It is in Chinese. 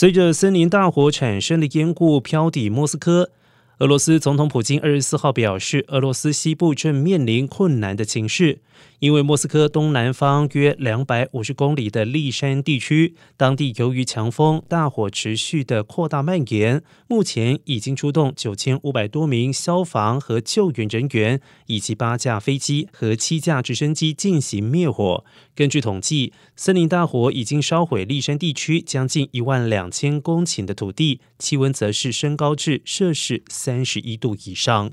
随着森林大火产生的烟雾飘抵莫斯科。俄罗斯总统普京二十四号表示，俄罗斯西部正面临困难的情势，因为莫斯科东南方约两百五十公里的利山地区，当地由于强风，大火持续的扩大蔓延。目前已经出动九千五百多名消防和救援人员，以及八架飞机和七架直升机进行灭火。根据统计，森林大火已经烧毁利山地区将近一万两千公顷的土地，气温则是升高至摄氏。三十一度以上。